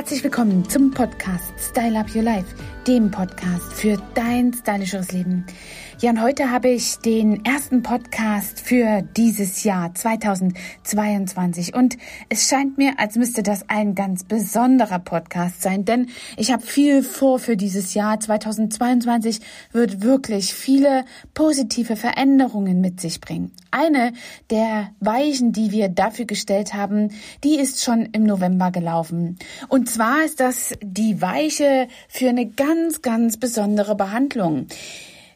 Herzlich willkommen zum Podcast Style Up Your Life, dem Podcast für dein stylischeres Leben. Ja, und heute habe ich den ersten Podcast für dieses Jahr 2022 und es scheint mir, als müsste das ein ganz besonderer Podcast sein, denn ich habe viel vor für dieses Jahr 2022 wird wirklich viele positive Veränderungen mit sich bringen. Eine der Weichen, die wir dafür gestellt haben, die ist schon im November gelaufen. Und zwar ist das die Weiche für eine ganz, ganz besondere Behandlung.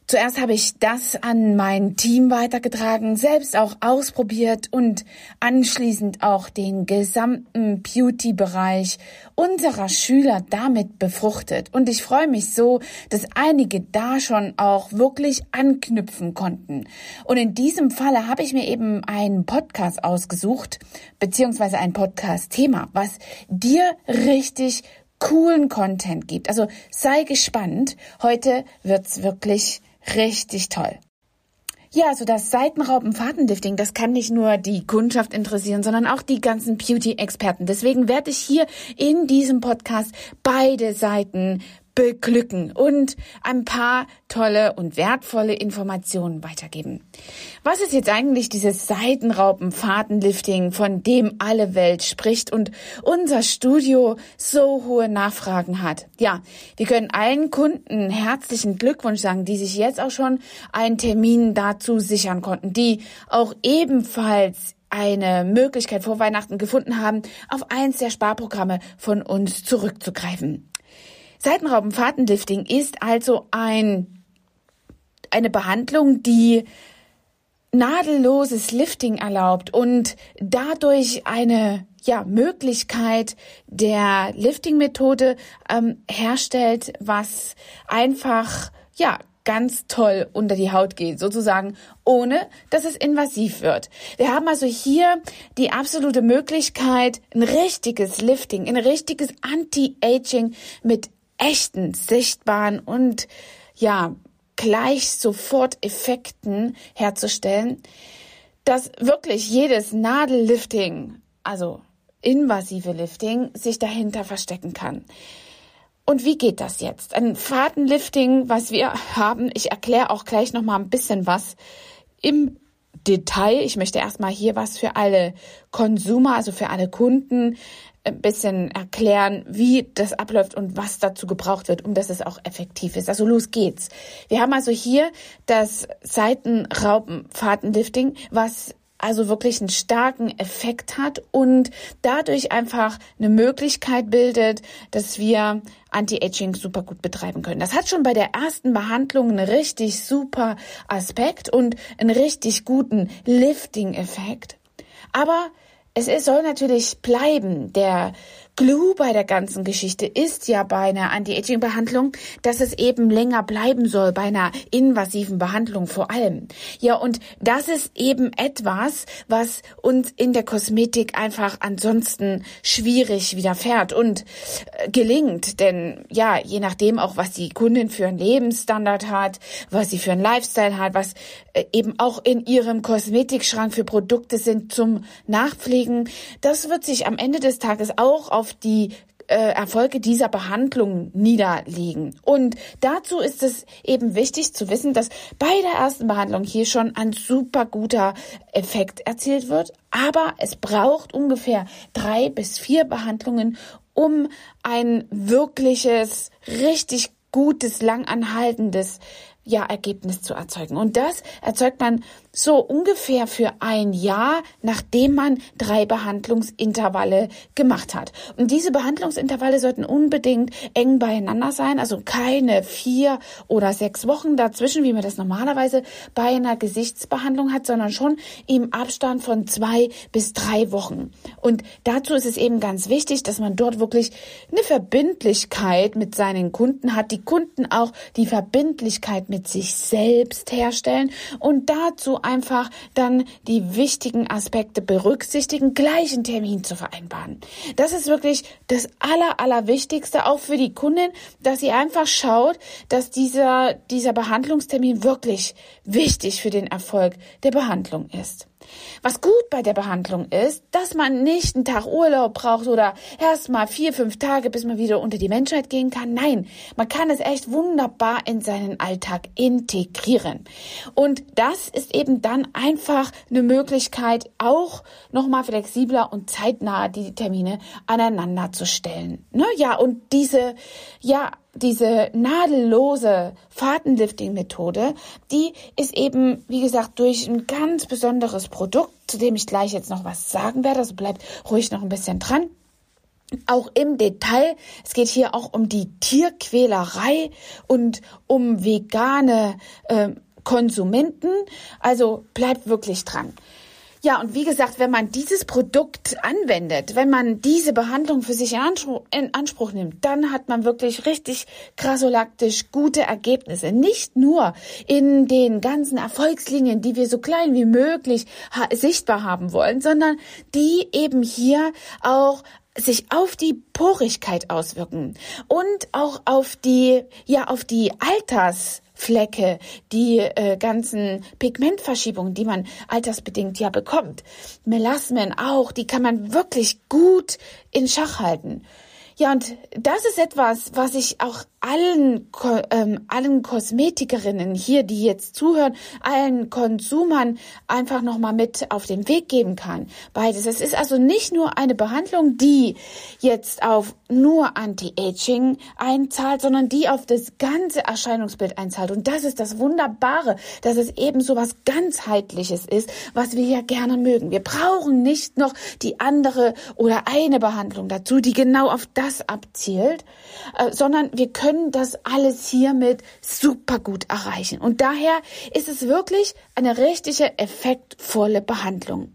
Zuerst habe ich das an mein Team weitergetragen, selbst auch ausprobiert und anschließend auch den gesamten Beauty-Bereich unserer Schüler damit befruchtet. Und ich freue mich so, dass einige da schon auch wirklich anknüpfen konnten. Und in diesem Falle habe ich mir eben einen Podcast ausgesucht, beziehungsweise ein Podcast-Thema, was dir richtig coolen Content gibt. Also sei gespannt. Heute wird's wirklich Richtig toll. Ja, also das Seitenraupen-Fadenlifting, das kann nicht nur die Kundschaft interessieren, sondern auch die ganzen Beauty-Experten. Deswegen werde ich hier in diesem Podcast beide Seiten beglücken und ein paar tolle und wertvolle Informationen weitergeben. Was ist jetzt eigentlich dieses Seitenraupen-Fadenlifting, von dem alle Welt spricht und unser Studio so hohe Nachfragen hat? Ja, wir können allen Kunden herzlichen Glückwunsch sagen, die sich jetzt auch schon einen Termin dazu sichern konnten, die auch ebenfalls eine Möglichkeit vor Weihnachten gefunden haben, auf eins der Sparprogramme von uns zurückzugreifen. Seitenraubenfahrtenlifting ist also ein, eine Behandlung, die nadelloses Lifting erlaubt und dadurch eine ja, Möglichkeit der Lifting-Methode ähm, herstellt, was einfach ja ganz toll unter die Haut geht, sozusagen, ohne dass es invasiv wird. Wir haben also hier die absolute Möglichkeit, ein richtiges Lifting, ein richtiges Anti-Aging mit echten, sichtbaren und ja, gleich sofort Effekten herzustellen, dass wirklich jedes Nadellifting, also invasive Lifting, sich dahinter verstecken kann. Und wie geht das jetzt? Ein Fadenlifting, was wir haben, ich erkläre auch gleich noch mal ein bisschen was im Detail. Ich möchte erstmal hier was für alle Konsumer, also für alle Kunden ein bisschen erklären, wie das abläuft und was dazu gebraucht wird, um dass es auch effektiv ist. Also los geht's. Wir haben also hier das Seitenraupenfahrtenlifting, was also wirklich einen starken Effekt hat und dadurch einfach eine Möglichkeit bildet, dass wir Anti-Aging super gut betreiben können. Das hat schon bei der ersten Behandlung einen richtig super Aspekt und einen richtig guten Lifting-Effekt. Aber es soll natürlich bleiben. Der Glue bei der ganzen Geschichte ist ja bei einer Anti-Aging-Behandlung, dass es eben länger bleiben soll, bei einer invasiven Behandlung vor allem. Ja, und das ist eben etwas, was uns in der Kosmetik einfach ansonsten schwierig widerfährt und äh, gelingt. Denn ja, je nachdem auch, was die Kundin für einen Lebensstandard hat, was sie für einen Lifestyle hat, was äh, eben auch in ihrem Kosmetikschrank für Produkte sind zum Nachpflegen, das wird sich am Ende des Tages auch auf auf die äh, Erfolge dieser Behandlung niederlegen. Und dazu ist es eben wichtig zu wissen, dass bei der ersten Behandlung hier schon ein super guter Effekt erzielt wird. Aber es braucht ungefähr drei bis vier Behandlungen, um ein wirkliches, richtig gutes, langanhaltendes ja, Ergebnis zu erzeugen. Und das erzeugt man so ungefähr für ein Jahr, nachdem man drei Behandlungsintervalle gemacht hat. Und diese Behandlungsintervalle sollten unbedingt eng beieinander sein, also keine vier oder sechs Wochen dazwischen, wie man das normalerweise bei einer Gesichtsbehandlung hat, sondern schon im Abstand von zwei bis drei Wochen. Und dazu ist es eben ganz wichtig, dass man dort wirklich eine Verbindlichkeit mit seinen Kunden hat, die Kunden auch die Verbindlichkeit mit sich selbst herstellen und dazu einfach dann die wichtigen Aspekte berücksichtigen, gleichen Termin zu vereinbaren. Das ist wirklich das aller, allerwichtigste, auch für die Kundin, dass sie einfach schaut, dass dieser, dieser Behandlungstermin wirklich wichtig für den Erfolg der Behandlung ist. Was gut bei der Behandlung ist, dass man nicht einen Tag Urlaub braucht oder erst mal vier, fünf Tage, bis man wieder unter die Menschheit gehen kann. Nein, man kann es echt wunderbar in seinen Alltag integrieren. Und das ist eben dann einfach eine Möglichkeit, auch nochmal flexibler und zeitnah die Termine aneinander zu stellen. Ne? Ja, und diese, ja, diese nadellose Fadenlifting-Methode, die ist eben, wie gesagt, durch ein ganz besonderes Produkt, zu dem ich gleich jetzt noch was sagen werde. Also bleibt ruhig noch ein bisschen dran. Auch im Detail. Es geht hier auch um die Tierquälerei und um vegane äh, Konsumenten. Also bleibt wirklich dran. Ja, und wie gesagt, wenn man dieses Produkt anwendet, wenn man diese Behandlung für sich in Anspruch, in Anspruch nimmt, dann hat man wirklich richtig krasolaktisch gute Ergebnisse. Nicht nur in den ganzen Erfolgslinien, die wir so klein wie möglich ha sichtbar haben wollen, sondern die eben hier auch sich auf die Porigkeit auswirken und auch auf die, ja, auf die Alters, Flecke, die äh, ganzen Pigmentverschiebungen, die man altersbedingt ja bekommt. Melasmen auch, die kann man wirklich gut in Schach halten. Ja, und das ist etwas, was ich auch allen, ähm, allen Kosmetikerinnen hier, die jetzt zuhören, allen Konsumern einfach nochmal mit auf den Weg geben kann. Beides. Es ist also nicht nur eine Behandlung, die jetzt auf nur Anti-Aging einzahlt, sondern die auf das ganze Erscheinungsbild einzahlt. Und das ist das Wunderbare, dass es eben so was ganzheitliches ist, was wir ja gerne mögen. Wir brauchen nicht noch die andere oder eine Behandlung dazu, die genau auf das abzielt, äh, sondern wir können das alles hiermit super gut erreichen. Und daher ist es wirklich eine richtige effektvolle Behandlung.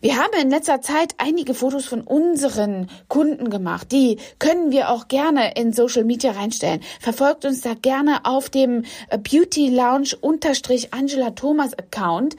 Wir haben in letzter Zeit einige Fotos von unseren Kunden gemacht. Die können wir auch gerne in Social Media reinstellen. Verfolgt uns da gerne auf dem äh, Beauty Lounge unterstrich Angela Thomas Account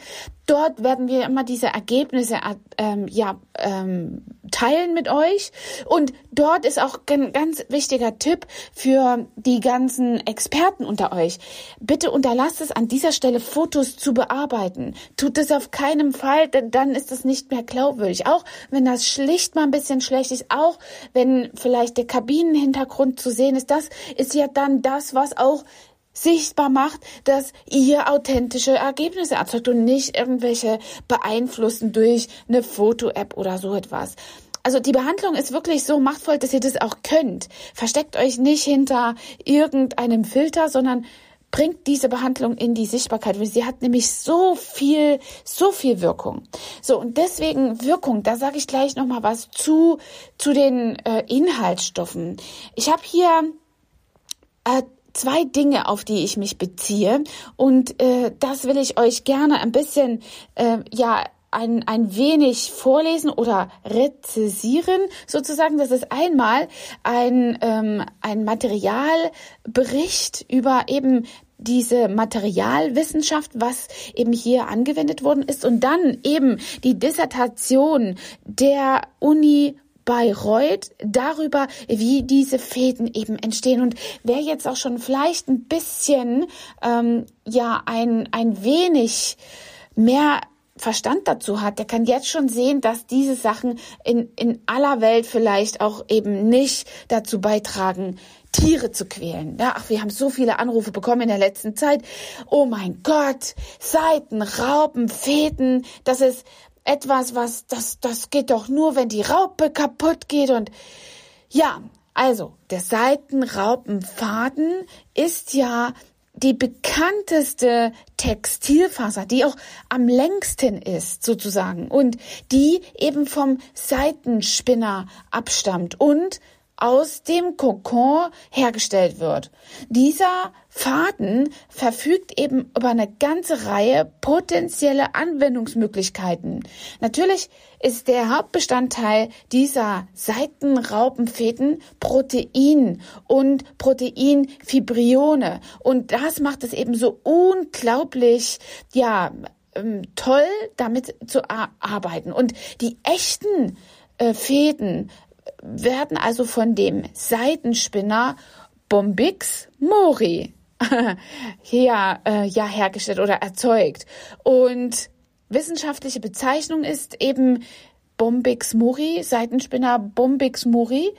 dort werden wir immer diese Ergebnisse ähm, ja, ähm, teilen mit euch. Und dort ist auch ein ganz wichtiger Tipp für die ganzen Experten unter euch. Bitte unterlasst es an dieser Stelle, Fotos zu bearbeiten. Tut es auf keinen Fall, denn dann ist es nicht mehr glaubwürdig. Auch wenn das schlicht mal ein bisschen schlecht ist, auch wenn vielleicht der Kabinenhintergrund zu sehen ist, das ist ja dann das, was auch sichtbar macht, dass ihr authentische Ergebnisse erzeugt und nicht irgendwelche beeinflussen durch eine Foto-App oder so etwas. Also die Behandlung ist wirklich so machtvoll, dass ihr das auch könnt. Versteckt euch nicht hinter irgendeinem Filter, sondern bringt diese Behandlung in die Sichtbarkeit, weil sie hat nämlich so viel, so viel Wirkung. So und deswegen Wirkung. Da sage ich gleich noch mal was zu zu den äh, Inhaltsstoffen. Ich habe hier äh, zwei Dinge, auf die ich mich beziehe. Und äh, das will ich euch gerne ein bisschen, äh, ja, ein, ein wenig vorlesen oder rezisieren sozusagen. Das ist einmal ein, ähm, ein Materialbericht über eben diese Materialwissenschaft, was eben hier angewendet worden ist und dann eben die Dissertation der Uni Bayreuth darüber, wie diese Fäden eben entstehen. Und wer jetzt auch schon vielleicht ein bisschen, ähm, ja, ein, ein wenig mehr Verstand dazu hat, der kann jetzt schon sehen, dass diese Sachen in, in aller Welt vielleicht auch eben nicht dazu beitragen, Tiere zu quälen. Ja, ach, wir haben so viele Anrufe bekommen in der letzten Zeit. Oh mein Gott, Seiten, Raupen, Fäden, das ist etwas, was, das, das geht doch nur, wenn die Raupe kaputt geht und, ja, also, der Seitenraupenfaden ist ja die bekannteste Textilfaser, die auch am längsten ist sozusagen und die eben vom Seitenspinner abstammt und aus dem Kokon hergestellt wird. Dieser Faden verfügt eben über eine ganze Reihe potenzielle Anwendungsmöglichkeiten. Natürlich ist der Hauptbestandteil dieser Seitenraupenfäden Protein und Proteinfibrione. Und das macht es eben so unglaublich, ja, ähm, toll, damit zu arbeiten. Und die echten äh, Fäden werden also von dem Seitenspinner Bombix mori hier äh, ja hergestellt oder erzeugt. Und wissenschaftliche Bezeichnung ist eben Bombix muri, Seitenspinner Bombix muri.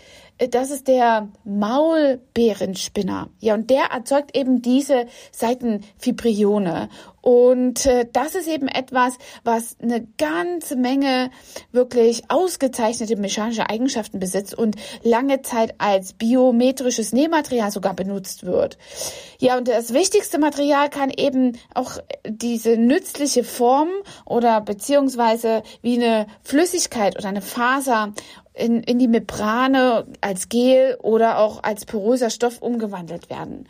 Das ist der Maulbeerenspinner. Ja, und der erzeugt eben diese Seitenfibrione. Und äh, das ist eben etwas, was eine ganze Menge wirklich ausgezeichnete mechanische Eigenschaften besitzt und lange Zeit als biometrisches Nähmaterial sogar benutzt wird. Ja, und das wichtigste Material kann eben auch diese nützliche Form oder beziehungsweise wie eine Flüssigkeit oder eine Faser in, in die Membrane als Gel oder auch als poröser Stoff umgewandelt werden.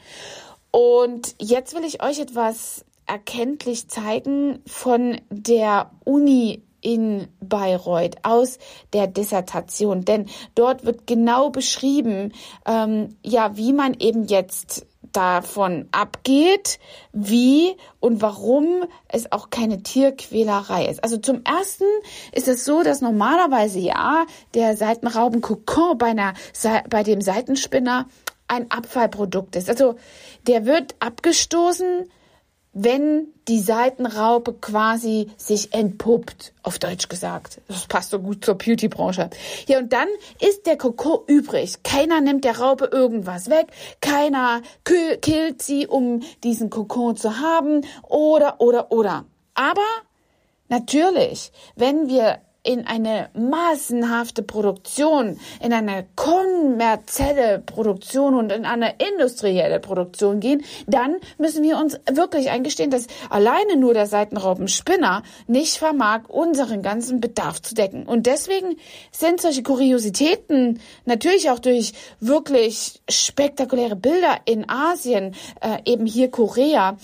Und jetzt will ich euch etwas erkenntlich zeigen von der Uni in Bayreuth aus der Dissertation, denn dort wird genau beschrieben, ähm, ja, wie man eben jetzt davon abgeht, wie und warum es auch keine Tierquälerei ist. Also zum ersten ist es so, dass normalerweise ja der Seitenrauben Kokon bei, einer, bei dem Seitenspinner ein Abfallprodukt ist. Also der wird abgestoßen, wenn die Seitenraupe quasi sich entpuppt, auf Deutsch gesagt. Das passt so gut zur Beauty-Branche. Ja, und dann ist der Kokon übrig. Keiner nimmt der Raupe irgendwas weg. Keiner killt sie, um diesen Kokon zu haben. Oder, oder, oder. Aber natürlich, wenn wir in eine massenhafte Produktion, in eine kommerzielle Produktion und in eine industrielle Produktion gehen, dann müssen wir uns wirklich eingestehen, dass alleine nur der Seitenraubenspinner nicht vermag, unseren ganzen Bedarf zu decken. Und deswegen sind solche Kuriositäten natürlich auch durch wirklich spektakuläre Bilder in Asien, äh, eben hier Korea,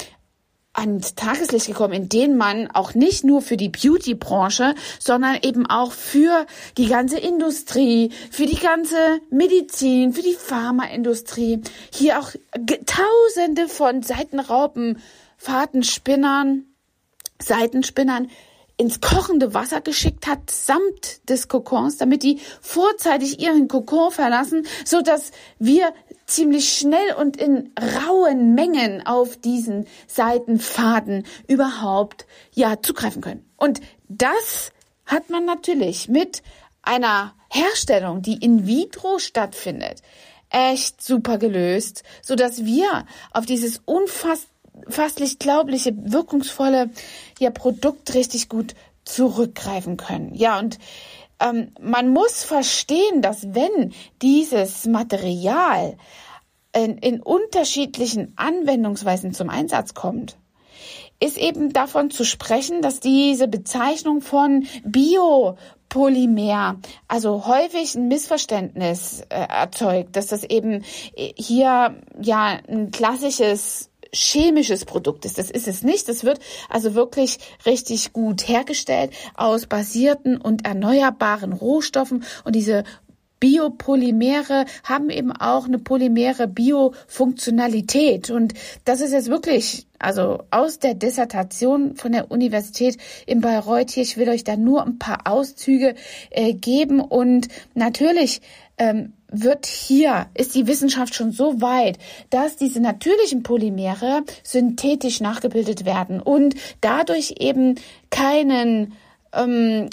ans Tageslicht gekommen, in denen man auch nicht nur für die Beauty-Branche, sondern eben auch für die ganze Industrie, für die ganze Medizin, für die Pharmaindustrie, hier auch Tausende von Seitenraupen, Fadenspinnern, Seitenspinnern ins kochende Wasser geschickt hat, samt des Kokons, damit die vorzeitig ihren Kokon verlassen, so dass wir ziemlich schnell und in rauen Mengen auf diesen Seitenfaden überhaupt ja zugreifen können. Und das hat man natürlich mit einer Herstellung, die in vitro stattfindet, echt super gelöst, so dass wir auf dieses unfasslich glaubliche, wirkungsvolle ja, Produkt richtig gut zurückgreifen können. Ja, und ähm, man muss verstehen, dass wenn dieses Material in, in unterschiedlichen Anwendungsweisen zum Einsatz kommt, ist eben davon zu sprechen, dass diese Bezeichnung von Biopolymer also häufig ein Missverständnis äh, erzeugt, dass das eben äh, hier ja ein klassisches chemisches Produkt ist. Das ist es nicht. Das wird also wirklich richtig gut hergestellt aus basierten und erneuerbaren Rohstoffen und diese Biopolymere haben eben auch eine polymere Biofunktionalität. Und das ist jetzt wirklich, also aus der Dissertation von der Universität in Bayreuth hier, ich will euch da nur ein paar Auszüge äh, geben. Und natürlich ähm, wird hier, ist die Wissenschaft schon so weit, dass diese natürlichen Polymere synthetisch nachgebildet werden und dadurch eben keinen, ähm,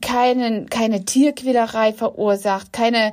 keinen, keine Tierquälerei verursacht, keine,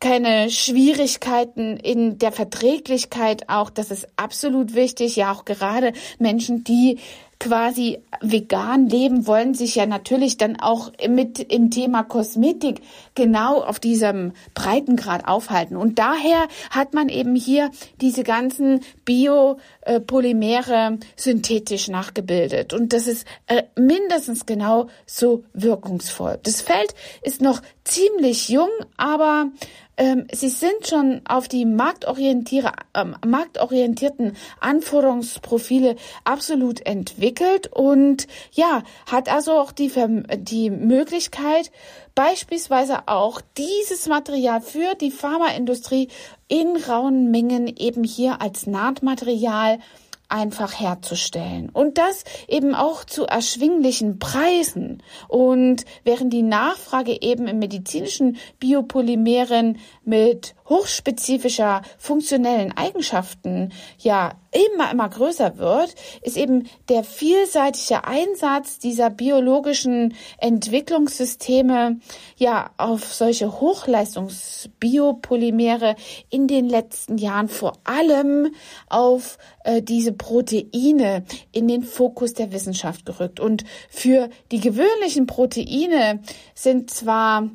keine Schwierigkeiten in der Verträglichkeit auch. Das ist absolut wichtig. Ja, auch gerade Menschen, die quasi vegan leben, wollen sich ja natürlich dann auch mit im Thema Kosmetik genau auf diesem Breitengrad aufhalten. Und daher hat man eben hier diese ganzen Biopolymere synthetisch nachgebildet. Und das ist äh, mindestens genau so wirkungsvoll. Das Feld ist noch ziemlich jung, aber ähm, sie sind schon auf die ähm, marktorientierten Anforderungsprofile absolut entwickelt und ja, hat also auch die, die Möglichkeit, beispielsweise auch dieses Material für die Pharmaindustrie in rauen Mengen eben hier als Nahtmaterial einfach herzustellen. Und das eben auch zu erschwinglichen Preisen. Und während die Nachfrage eben im medizinischen Biopolymeren mit hochspezifischer funktionellen Eigenschaften ja immer, immer größer wird, ist eben der vielseitige Einsatz dieser biologischen Entwicklungssysteme ja auf solche Hochleistungsbiopolymere in den letzten Jahren vor allem auf äh, diese Proteine in den Fokus der Wissenschaft gerückt. Und für die gewöhnlichen Proteine sind zwar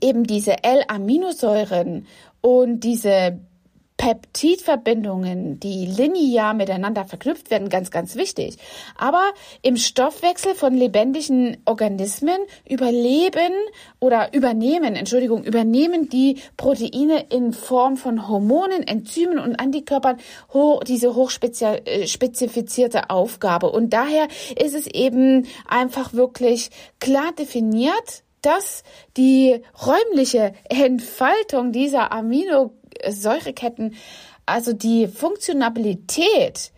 eben diese L-Aminosäuren und diese Peptidverbindungen, die linear miteinander verknüpft werden, ganz, ganz wichtig. Aber im Stoffwechsel von lebendigen Organismen überleben oder übernehmen, Entschuldigung, übernehmen die Proteine in Form von Hormonen, Enzymen und Antikörpern diese hochspezifizierte äh, Aufgabe. Und daher ist es eben einfach wirklich klar definiert, dass die räumliche Entfaltung dieser Amino Säureketten, also die Funktionabilität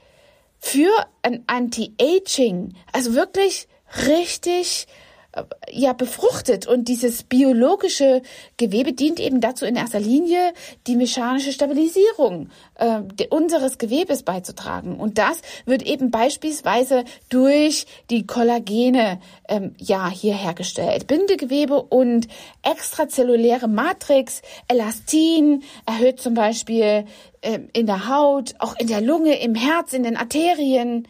für ein Anti-Aging, also wirklich richtig ja befruchtet. Und dieses biologische Gewebe dient eben dazu in erster Linie die mechanische Stabilisierung äh, unseres Gewebes beizutragen. Und das wird eben beispielsweise durch die Kollagene ähm, ja hier hergestellt. Bindegewebe und extrazelluläre Matrix Elastin erhöht zum Beispiel äh, in der Haut auch in der Lunge im Herz in den Arterien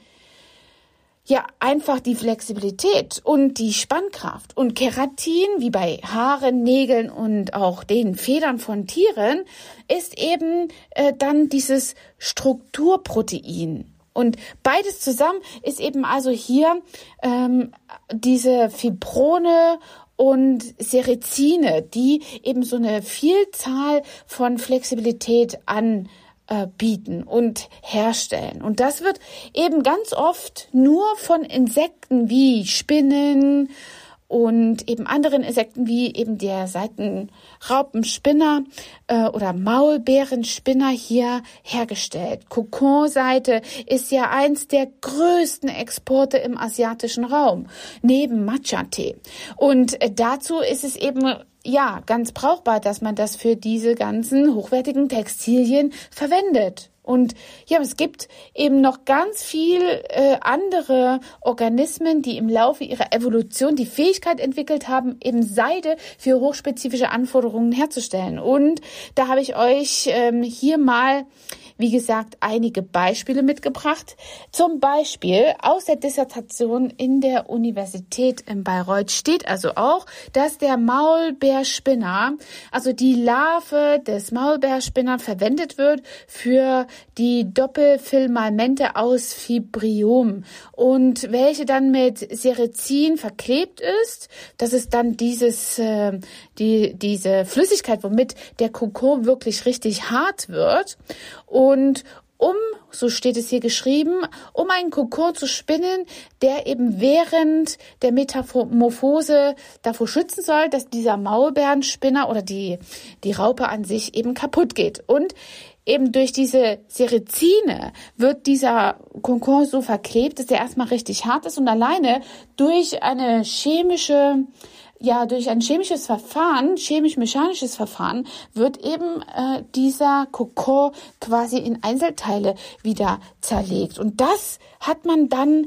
ja einfach die Flexibilität und die Spannkraft. Und Keratin, wie bei Haaren, Nägeln und auch den Federn von Tieren, ist eben äh, dann dieses Strukturprotein. Und beides zusammen ist eben also hier ähm, diese Fibrone und Serezine, die eben so eine Vielzahl von Flexibilität an äh, bieten und herstellen. Und das wird eben ganz oft nur von Insekten wie Spinnen und eben anderen Insekten wie eben der Seitenraupenspinner äh, oder Maulbeerenspinner hier hergestellt. Kokonseite ist ja eins der größten Exporte im asiatischen Raum, neben Matcha-Tee. Und äh, dazu ist es eben ja, ganz brauchbar, dass man das für diese ganzen hochwertigen Textilien verwendet. Und ja, es gibt eben noch ganz viel äh, andere Organismen, die im Laufe ihrer Evolution die Fähigkeit entwickelt haben, eben Seide für hochspezifische Anforderungen herzustellen. Und da habe ich euch ähm, hier mal wie gesagt, einige Beispiele mitgebracht. Zum Beispiel aus der Dissertation in der Universität in Bayreuth steht also auch, dass der Maulbeerspinner, also die Larve des Maulbeerspinner verwendet wird für die Doppelfilamente aus Fibrium und welche dann mit Serezin verklebt ist. Das ist dann dieses, äh, die, diese Flüssigkeit, womit der Kokon wirklich richtig hart wird. Und um, so steht es hier geschrieben, um einen Kokon zu spinnen, der eben während der Metamorphose davor schützen soll, dass dieser Maulbeerenspinner oder die, die Raupe an sich eben kaputt geht. Und eben durch diese Serezine wird dieser Kokon so verklebt, dass der erstmal richtig hart ist und alleine durch eine chemische ja, durch ein chemisches Verfahren, chemisch-mechanisches Verfahren, wird eben äh, dieser Kokon quasi in Einzelteile wieder zerlegt. Und das hat man dann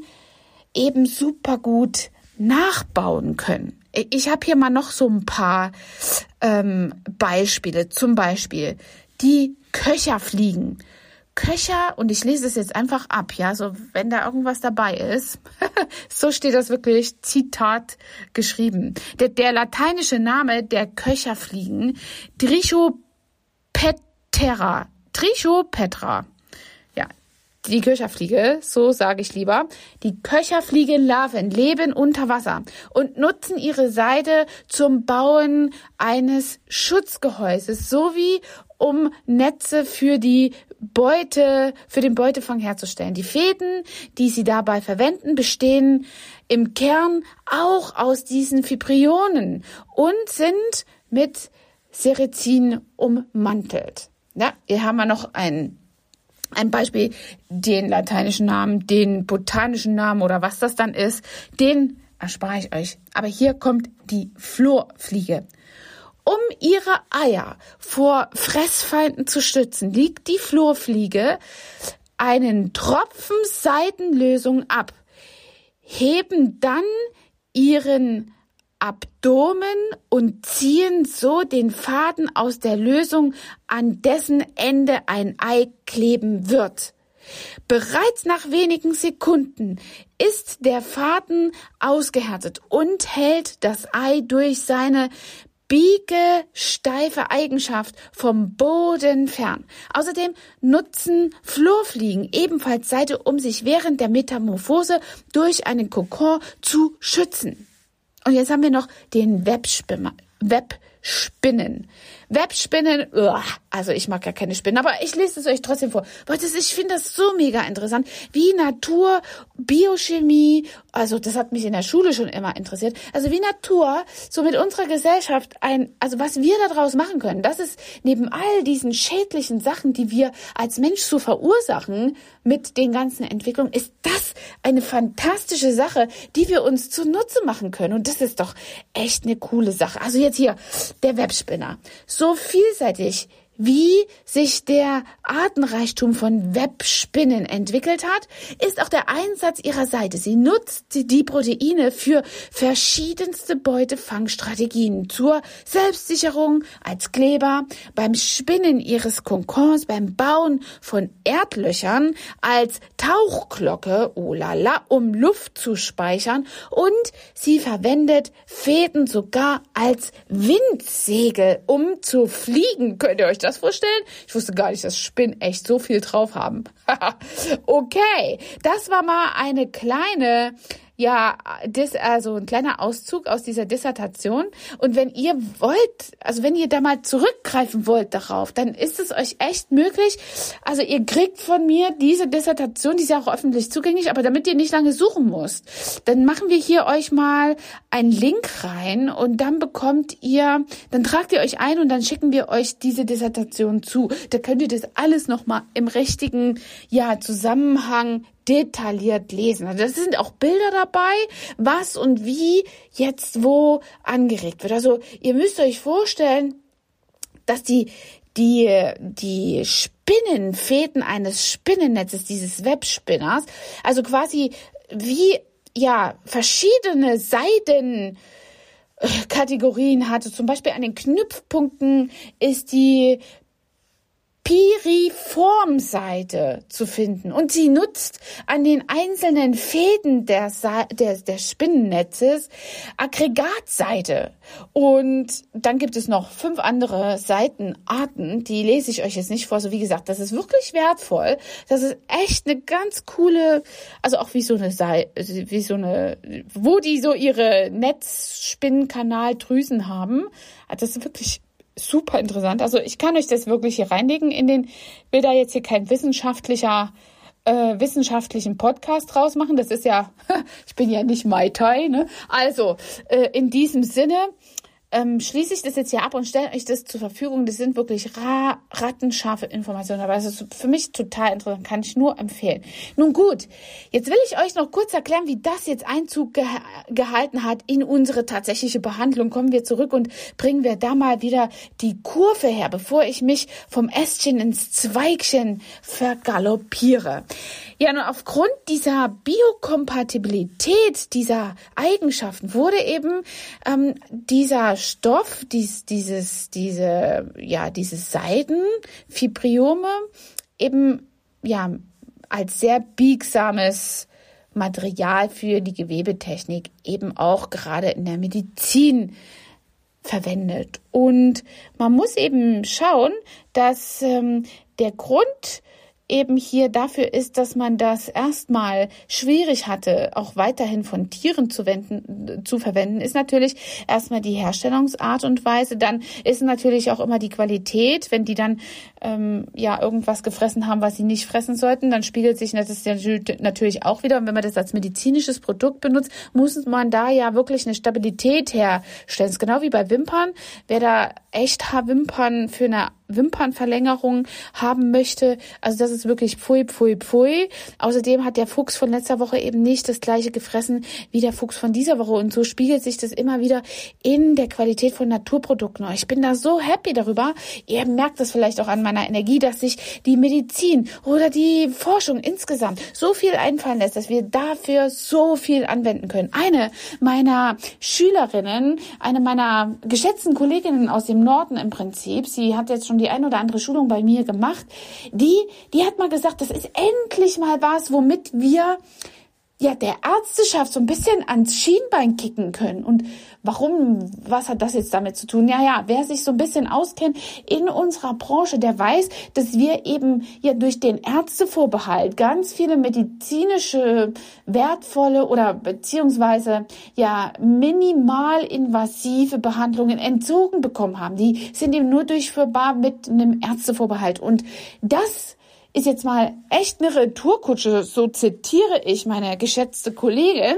eben super gut nachbauen können. Ich habe hier mal noch so ein paar ähm, Beispiele. Zum Beispiel die Köcherfliegen. Köcher, und ich lese es jetzt einfach ab, ja, so wenn da irgendwas dabei ist, so steht das wirklich Zitat geschrieben. Der, der lateinische Name der Köcherfliegen, Trichopetra, Trichopetra, ja, die Köcherfliege, so sage ich lieber, die Köcherfliegenlarven leben unter Wasser und nutzen ihre Seide zum Bauen eines Schutzgehäuses sowie um Netze für die Beute, für den Beutefang herzustellen. Die Fäden, die sie dabei verwenden, bestehen im Kern auch aus diesen Fibrionen und sind mit Serezin ummantelt. Ja, hier haben wir noch ein ein Beispiel, den lateinischen Namen, den botanischen Namen oder was das dann ist, den erspare ich euch. Aber hier kommt die Florfliege. Um ihre Eier vor Fressfeinden zu stützen, liegt die Flurfliege einen Tropfen Seitenlösung ab, heben dann ihren Abdomen und ziehen so den Faden aus der Lösung, an dessen Ende ein Ei kleben wird. Bereits nach wenigen Sekunden ist der Faden ausgehärtet und hält das Ei durch seine biegesteife Eigenschaft vom Boden fern. Außerdem nutzen Flurfliegen ebenfalls Seite, um sich während der Metamorphose durch einen Kokon zu schützen. Und jetzt haben wir noch den Webspinner. Webspinnen. Webspinnen, also ich mag ja keine Spinnen, aber ich lese es euch trotzdem vor. Weil das, ich finde das so mega interessant, wie Natur, Biochemie, also das hat mich in der Schule schon immer interessiert, also wie Natur so mit unserer Gesellschaft ein, also was wir daraus machen können, das ist neben all diesen schädlichen Sachen, die wir als Mensch so verursachen mit den ganzen Entwicklungen, ist das eine fantastische Sache, die wir uns zunutze machen können. Und das ist doch echt eine coole Sache. Also jetzt hier, der Webspinner so vielseitig wie sich der Artenreichtum von Webspinnen entwickelt hat, ist auch der Einsatz ihrer Seite. Sie nutzt die Proteine für verschiedenste Beutefangstrategien zur Selbstsicherung als Kleber, beim Spinnen ihres Konkons, beim Bauen von Erdlöchern, als Tauchglocke, oh la la, um Luft zu speichern und sie verwendet Fäden sogar als Windsegel, um zu fliegen. Könnt ihr euch das vorstellen? Ich wusste gar nicht, dass Spinnen echt so viel drauf haben. okay, das war mal eine kleine ja, das, also ein kleiner Auszug aus dieser Dissertation. Und wenn ihr wollt, also wenn ihr da mal zurückgreifen wollt darauf, dann ist es euch echt möglich. Also ihr kriegt von mir diese Dissertation, die ist ja auch öffentlich zugänglich, aber damit ihr nicht lange suchen müsst, dann machen wir hier euch mal einen Link rein und dann bekommt ihr, dann tragt ihr euch ein und dann schicken wir euch diese Dissertation zu. Da könnt ihr das alles nochmal im richtigen, ja, Zusammenhang detailliert lesen. Also das sind auch Bilder dabei, was und wie jetzt wo angeregt wird. Also ihr müsst euch vorstellen, dass die die die Spinnenfäden eines Spinnennetzes, dieses Webspinners, also quasi wie ja verschiedene Seiden Kategorien hatte. Zum Beispiel an den Knüpfpunkten ist die Piriformseite zu finden und sie nutzt an den einzelnen Fäden der, der, der Spinnennetzes Aggregatseite. Und dann gibt es noch fünf andere Seitenarten, die lese ich euch jetzt nicht vor. So wie gesagt, das ist wirklich wertvoll. Das ist echt eine ganz coole, also auch wie so eine Seite, wie so eine, wo die so ihre Netzspinnkanaldrüsen haben. Das ist wirklich super interessant. Also ich kann euch das wirklich hier reinlegen in den, will da jetzt hier kein wissenschaftlicher äh, wissenschaftlichen Podcast draus machen. Das ist ja, ich bin ja nicht Mai Tai, ne? Also, äh, in diesem Sinne, ähm, schließe ich das jetzt hier ab und stelle euch das zur Verfügung. Das sind wirklich ra rattenscharfe Informationen, aber es ist für mich total interessant, kann ich nur empfehlen. Nun gut, jetzt will ich euch noch kurz erklären, wie das jetzt Einzug ge gehalten hat in unsere tatsächliche Behandlung. Kommen wir zurück und bringen wir da mal wieder die Kurve her, bevor ich mich vom Ästchen ins Zweigchen vergaloppiere. Ja, nun aufgrund dieser Biokompatibilität dieser Eigenschaften wurde eben ähm, dieser Stoff, dies, dieses, diese, ja, dieses Seidenfibriome eben, ja, als sehr biegsames Material für die Gewebetechnik eben auch gerade in der Medizin verwendet. Und man muss eben schauen, dass ähm, der Grund eben hier dafür ist, dass man das erstmal schwierig hatte, auch weiterhin von Tieren zu, wenden, zu verwenden, ist natürlich erstmal die Herstellungsart und Weise. Dann ist natürlich auch immer die Qualität, wenn die dann ähm, ja irgendwas gefressen haben, was sie nicht fressen sollten, dann spiegelt sich das natürlich auch wieder. Und wenn man das als medizinisches Produkt benutzt, muss man da ja wirklich eine Stabilität herstellen. Das ist genau wie bei Wimpern. Wer da echt Haarwimpern für eine Wimpernverlängerung haben möchte. Also das ist wirklich pfui, pfui, pfui. Außerdem hat der Fuchs von letzter Woche eben nicht das gleiche gefressen wie der Fuchs von dieser Woche. Und so spiegelt sich das immer wieder in der Qualität von Naturprodukten. Ich bin da so happy darüber. Ihr merkt das vielleicht auch an meiner Energie, dass sich die Medizin oder die Forschung insgesamt so viel einfallen lässt, dass wir dafür so viel anwenden können. Eine meiner Schülerinnen, eine meiner geschätzten Kolleginnen aus dem Norden im Prinzip, sie hat jetzt schon schon die ein oder andere Schulung bei mir gemacht. Die, die hat mal gesagt, das ist endlich mal was, womit wir ja, der Ärzteschaft so ein bisschen ans Schienbein kicken können. Und warum, was hat das jetzt damit zu tun? Ja, ja, wer sich so ein bisschen auskennt in unserer Branche, der weiß, dass wir eben ja durch den Ärztevorbehalt ganz viele medizinische, wertvolle oder beziehungsweise ja minimal invasive Behandlungen entzogen bekommen haben. Die sind eben nur durchführbar mit einem Ärztevorbehalt. Und das ist jetzt mal echt eine Retourkutsche, so zitiere ich meine geschätzte Kollegin,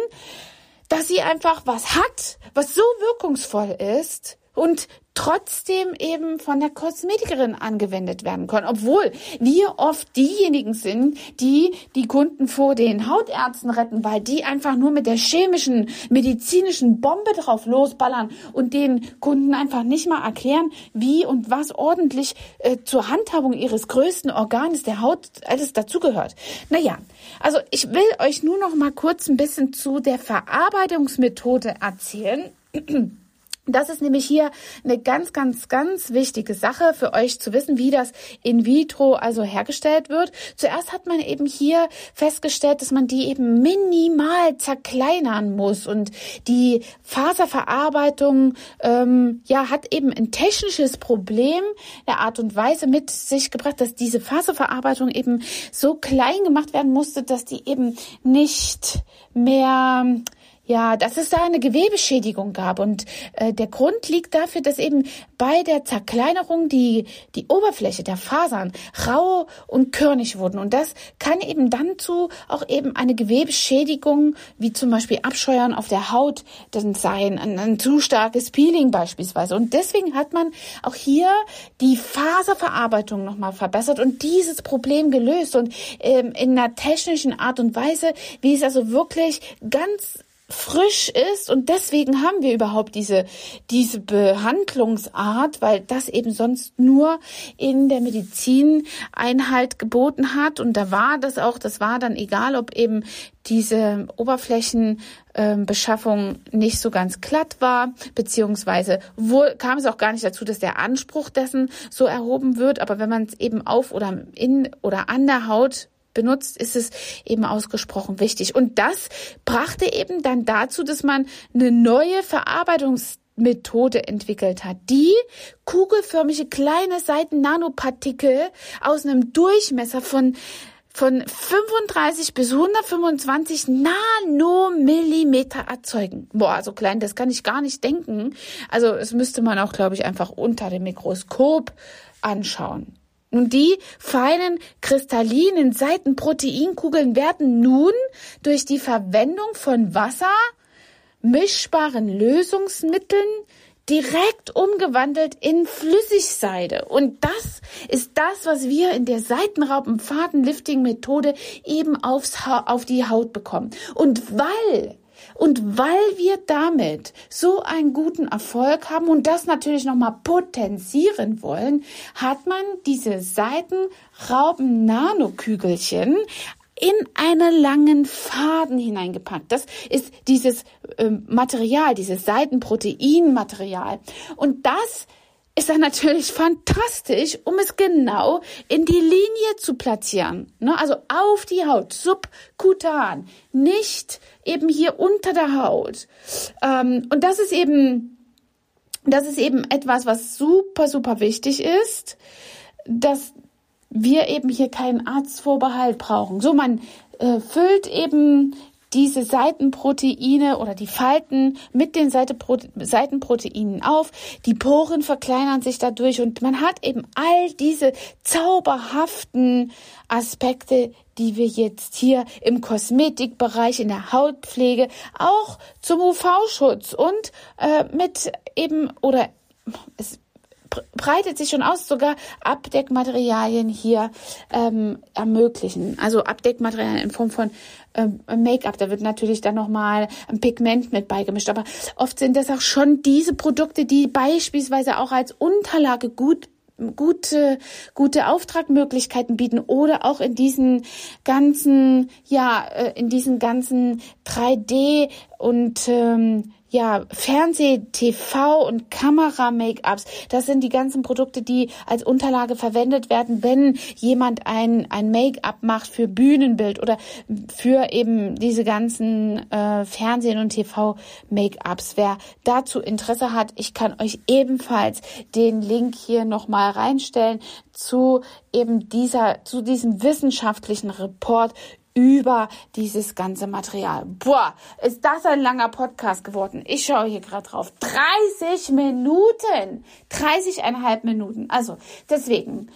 dass sie einfach was hat, was so wirkungsvoll ist und trotzdem eben von der Kosmetikerin angewendet werden können, obwohl wir oft diejenigen sind, die die Kunden vor den Hautärzten retten, weil die einfach nur mit der chemischen, medizinischen Bombe drauf losballern und den Kunden einfach nicht mal erklären, wie und was ordentlich äh, zur Handhabung ihres größten Organes der Haut alles dazugehört. Naja, also ich will euch nur noch mal kurz ein bisschen zu der Verarbeitungsmethode erzählen. Das ist nämlich hier eine ganz, ganz, ganz wichtige Sache für euch zu wissen, wie das in vitro also hergestellt wird. Zuerst hat man eben hier festgestellt, dass man die eben minimal zerkleinern muss und die Faserverarbeitung ähm, ja hat eben ein technisches Problem der Art und Weise mit sich gebracht, dass diese Faserverarbeitung eben so klein gemacht werden musste, dass die eben nicht mehr ja, dass es da eine Gewebeschädigung gab. Und äh, der Grund liegt dafür, dass eben bei der Zerkleinerung die, die Oberfläche der Fasern rau und körnig wurden. Und das kann eben dann zu auch eben eine Gewebeschädigung, wie zum Beispiel Abscheuern auf der Haut dann sein, ein, ein zu starkes Peeling beispielsweise. Und deswegen hat man auch hier die Faserverarbeitung nochmal verbessert und dieses Problem gelöst. Und ähm, in einer technischen Art und Weise, wie es also wirklich ganz frisch ist und deswegen haben wir überhaupt diese, diese Behandlungsart, weil das eben sonst nur in der Medizin Einhalt geboten hat. Und da war das auch, das war dann egal, ob eben diese Oberflächenbeschaffung ähm, nicht so ganz glatt war, beziehungsweise wohl kam es auch gar nicht dazu, dass der Anspruch dessen so erhoben wird, aber wenn man es eben auf oder in oder an der Haut benutzt, ist es eben ausgesprochen wichtig. Und das brachte eben dann dazu, dass man eine neue Verarbeitungsmethode entwickelt hat, die kugelförmige kleine Seiten-Nanopartikel aus einem Durchmesser von von 35 bis 125 Nanomillimeter erzeugen. Boah, so klein, das kann ich gar nicht denken. Also es müsste man auch, glaube ich, einfach unter dem Mikroskop anschauen. Und die feinen kristallinen Seitenproteinkugeln werden nun durch die Verwendung von Wasser, mischbaren Lösungsmitteln direkt umgewandelt in Flüssigseide. Und das ist das, was wir in der Seitenraupenfadenlifting-Methode eben aufs ha auf die Haut bekommen. Und weil und weil wir damit so einen guten Erfolg haben und das natürlich nochmal potenzieren wollen, hat man diese Seitenrauben-Nanokügelchen in einen langen Faden hineingepackt. Das ist dieses äh, Material, dieses Seitenproteinmaterial. Und das ist dann natürlich fantastisch, um es genau in die Linie zu platzieren. Ne? Also auf die Haut, subkutan, nicht eben hier unter der Haut. Ähm, und das ist eben, das ist eben etwas, was super, super wichtig ist, dass wir eben hier keinen Arztvorbehalt brauchen. So, man äh, füllt eben diese Seitenproteine oder die Falten mit den Seitenproteinen auf. Die Poren verkleinern sich dadurch und man hat eben all diese zauberhaften Aspekte, die wir jetzt hier im Kosmetikbereich, in der Hautpflege, auch zum UV-Schutz und äh, mit eben oder es breitet sich schon aus, sogar Abdeckmaterialien hier ähm, ermöglichen. Also Abdeckmaterialien in Form von ähm, Make-up. Da wird natürlich dann nochmal ein Pigment mit beigemischt. Aber oft sind das auch schon diese Produkte, die beispielsweise auch als Unterlage gut gute, gute Auftragmöglichkeiten bieten oder auch in diesen ganzen, ja, äh, in diesen ganzen 3D und ähm, ja, Fernseh, TV und Kamera-Make-ups. Das sind die ganzen Produkte, die als Unterlage verwendet werden, wenn jemand ein, ein Make-up macht für Bühnenbild oder für eben diese ganzen äh, Fernsehen- und TV-Make-ups. Wer dazu Interesse hat, ich kann euch ebenfalls den Link hier nochmal reinstellen zu eben dieser, zu diesem wissenschaftlichen Report über dieses ganze Material. Boah, ist das ein langer Podcast geworden. Ich schaue hier gerade drauf. 30 Minuten. 30,5 Minuten. Also, deswegen.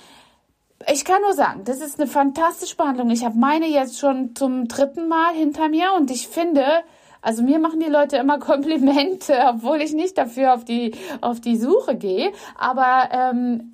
Ich kann nur sagen, das ist eine fantastische Behandlung. Ich habe meine jetzt schon zum dritten Mal hinter mir und ich finde, also mir machen die Leute immer Komplimente, obwohl ich nicht dafür auf die, auf die Suche gehe. Aber ähm,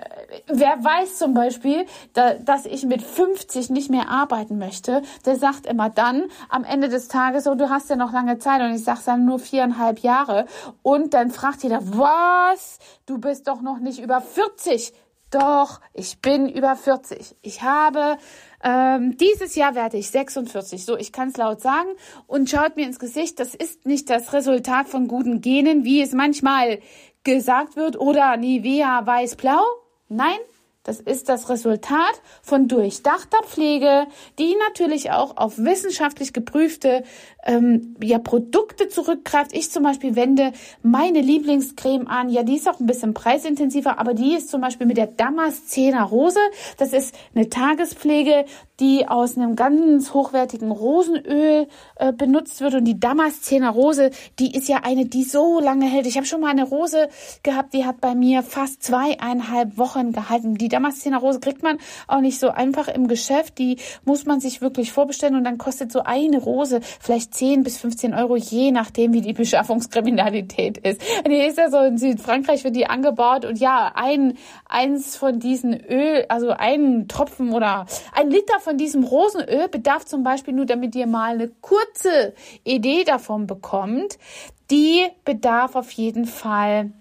wer weiß zum Beispiel, da, dass ich mit 50 nicht mehr arbeiten möchte, der sagt immer dann am Ende des Tages, oh, du hast ja noch lange Zeit und ich sage dann nur viereinhalb Jahre. Und dann fragt jeder, was? Du bist doch noch nicht über 40. Doch, ich bin über 40. Ich habe ähm, dieses Jahr werde ich 46. So, ich kann es laut sagen und schaut mir ins Gesicht. Das ist nicht das Resultat von guten Genen, wie es manchmal gesagt wird, oder Nivea weiß-blau. Nein, das ist das Resultat von durchdachter Pflege, die natürlich auch auf wissenschaftlich geprüfte ähm, ja, Produkte zurückgreift. Ich zum Beispiel wende meine Lieblingscreme an. Ja, die ist auch ein bisschen preisintensiver, aber die ist zum Beispiel mit der Damaszener Rose. Das ist eine Tagespflege, die aus einem ganz hochwertigen Rosenöl äh, benutzt wird. Und die Damaszener Rose, die ist ja eine, die so lange hält. Ich habe schon mal eine Rose gehabt, die hat bei mir fast zweieinhalb Wochen gehalten. Die Damaszener Rose kriegt man auch nicht so einfach im Geschäft. Die muss man sich wirklich vorbestellen und dann kostet so eine Rose vielleicht 10 bis 15 Euro, je nachdem, wie die Beschaffungskriminalität ist. Die ist ja so in Südfrankreich wird die angebaut und ja, ein, eins von diesen Öl, also ein Tropfen oder ein Liter von diesem Rosenöl bedarf zum Beispiel nur, damit ihr mal eine kurze Idee davon bekommt, die bedarf auf jeden Fall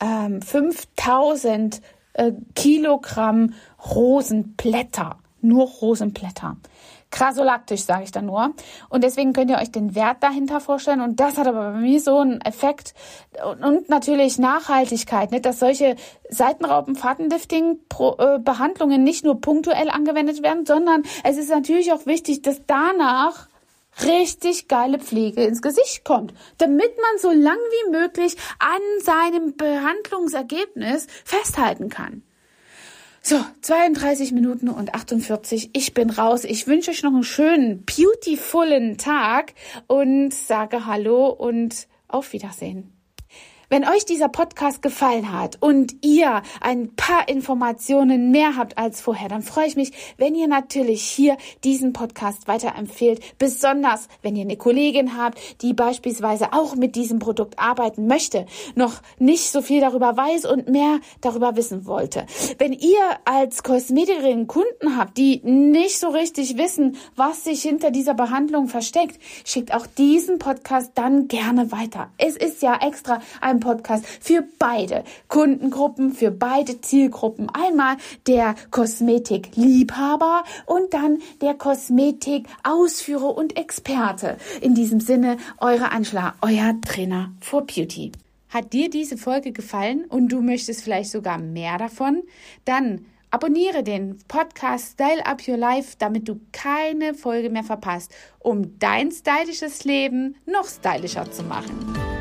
ähm, 5000 äh, Kilogramm Rosenblätter. Nur Rosenblätter. Krasolaktisch, sage ich da nur. Und deswegen könnt ihr euch den Wert dahinter vorstellen. Und das hat aber bei mir so einen Effekt und, natürlich Nachhaltigkeit, nicht? dass solche Seitenraupen-Fadenlifting-Behandlungen nicht nur punktuell angewendet werden, sondern es ist natürlich auch wichtig, dass danach richtig geile Pflege ins Gesicht kommt, damit man so lang wie möglich an seinem Behandlungsergebnis festhalten kann. So, 32 Minuten und 48. Ich bin raus. Ich wünsche euch noch einen schönen, beautifulen Tag und sage Hallo und auf Wiedersehen. Wenn euch dieser Podcast gefallen hat und ihr ein paar Informationen mehr habt als vorher, dann freue ich mich, wenn ihr natürlich hier diesen Podcast weiterempfehlt. Besonders, wenn ihr eine Kollegin habt, die beispielsweise auch mit diesem Produkt arbeiten möchte, noch nicht so viel darüber weiß und mehr darüber wissen wollte. Wenn ihr als Kosmetikerin Kunden habt, die nicht so richtig wissen, was sich hinter dieser Behandlung versteckt, schickt auch diesen Podcast dann gerne weiter. Es ist ja extra ein einem Podcast für beide Kundengruppen, für beide Zielgruppen. Einmal der Kosmetikliebhaber und dann der Kosmetikausführer und Experte. In diesem Sinne, eure Anschlag, euer Trainer for Beauty. Hat dir diese Folge gefallen und du möchtest vielleicht sogar mehr davon? Dann Abonniere den Podcast Style Up Your Life, damit du keine Folge mehr verpasst, um dein stylisches Leben noch stylischer zu machen.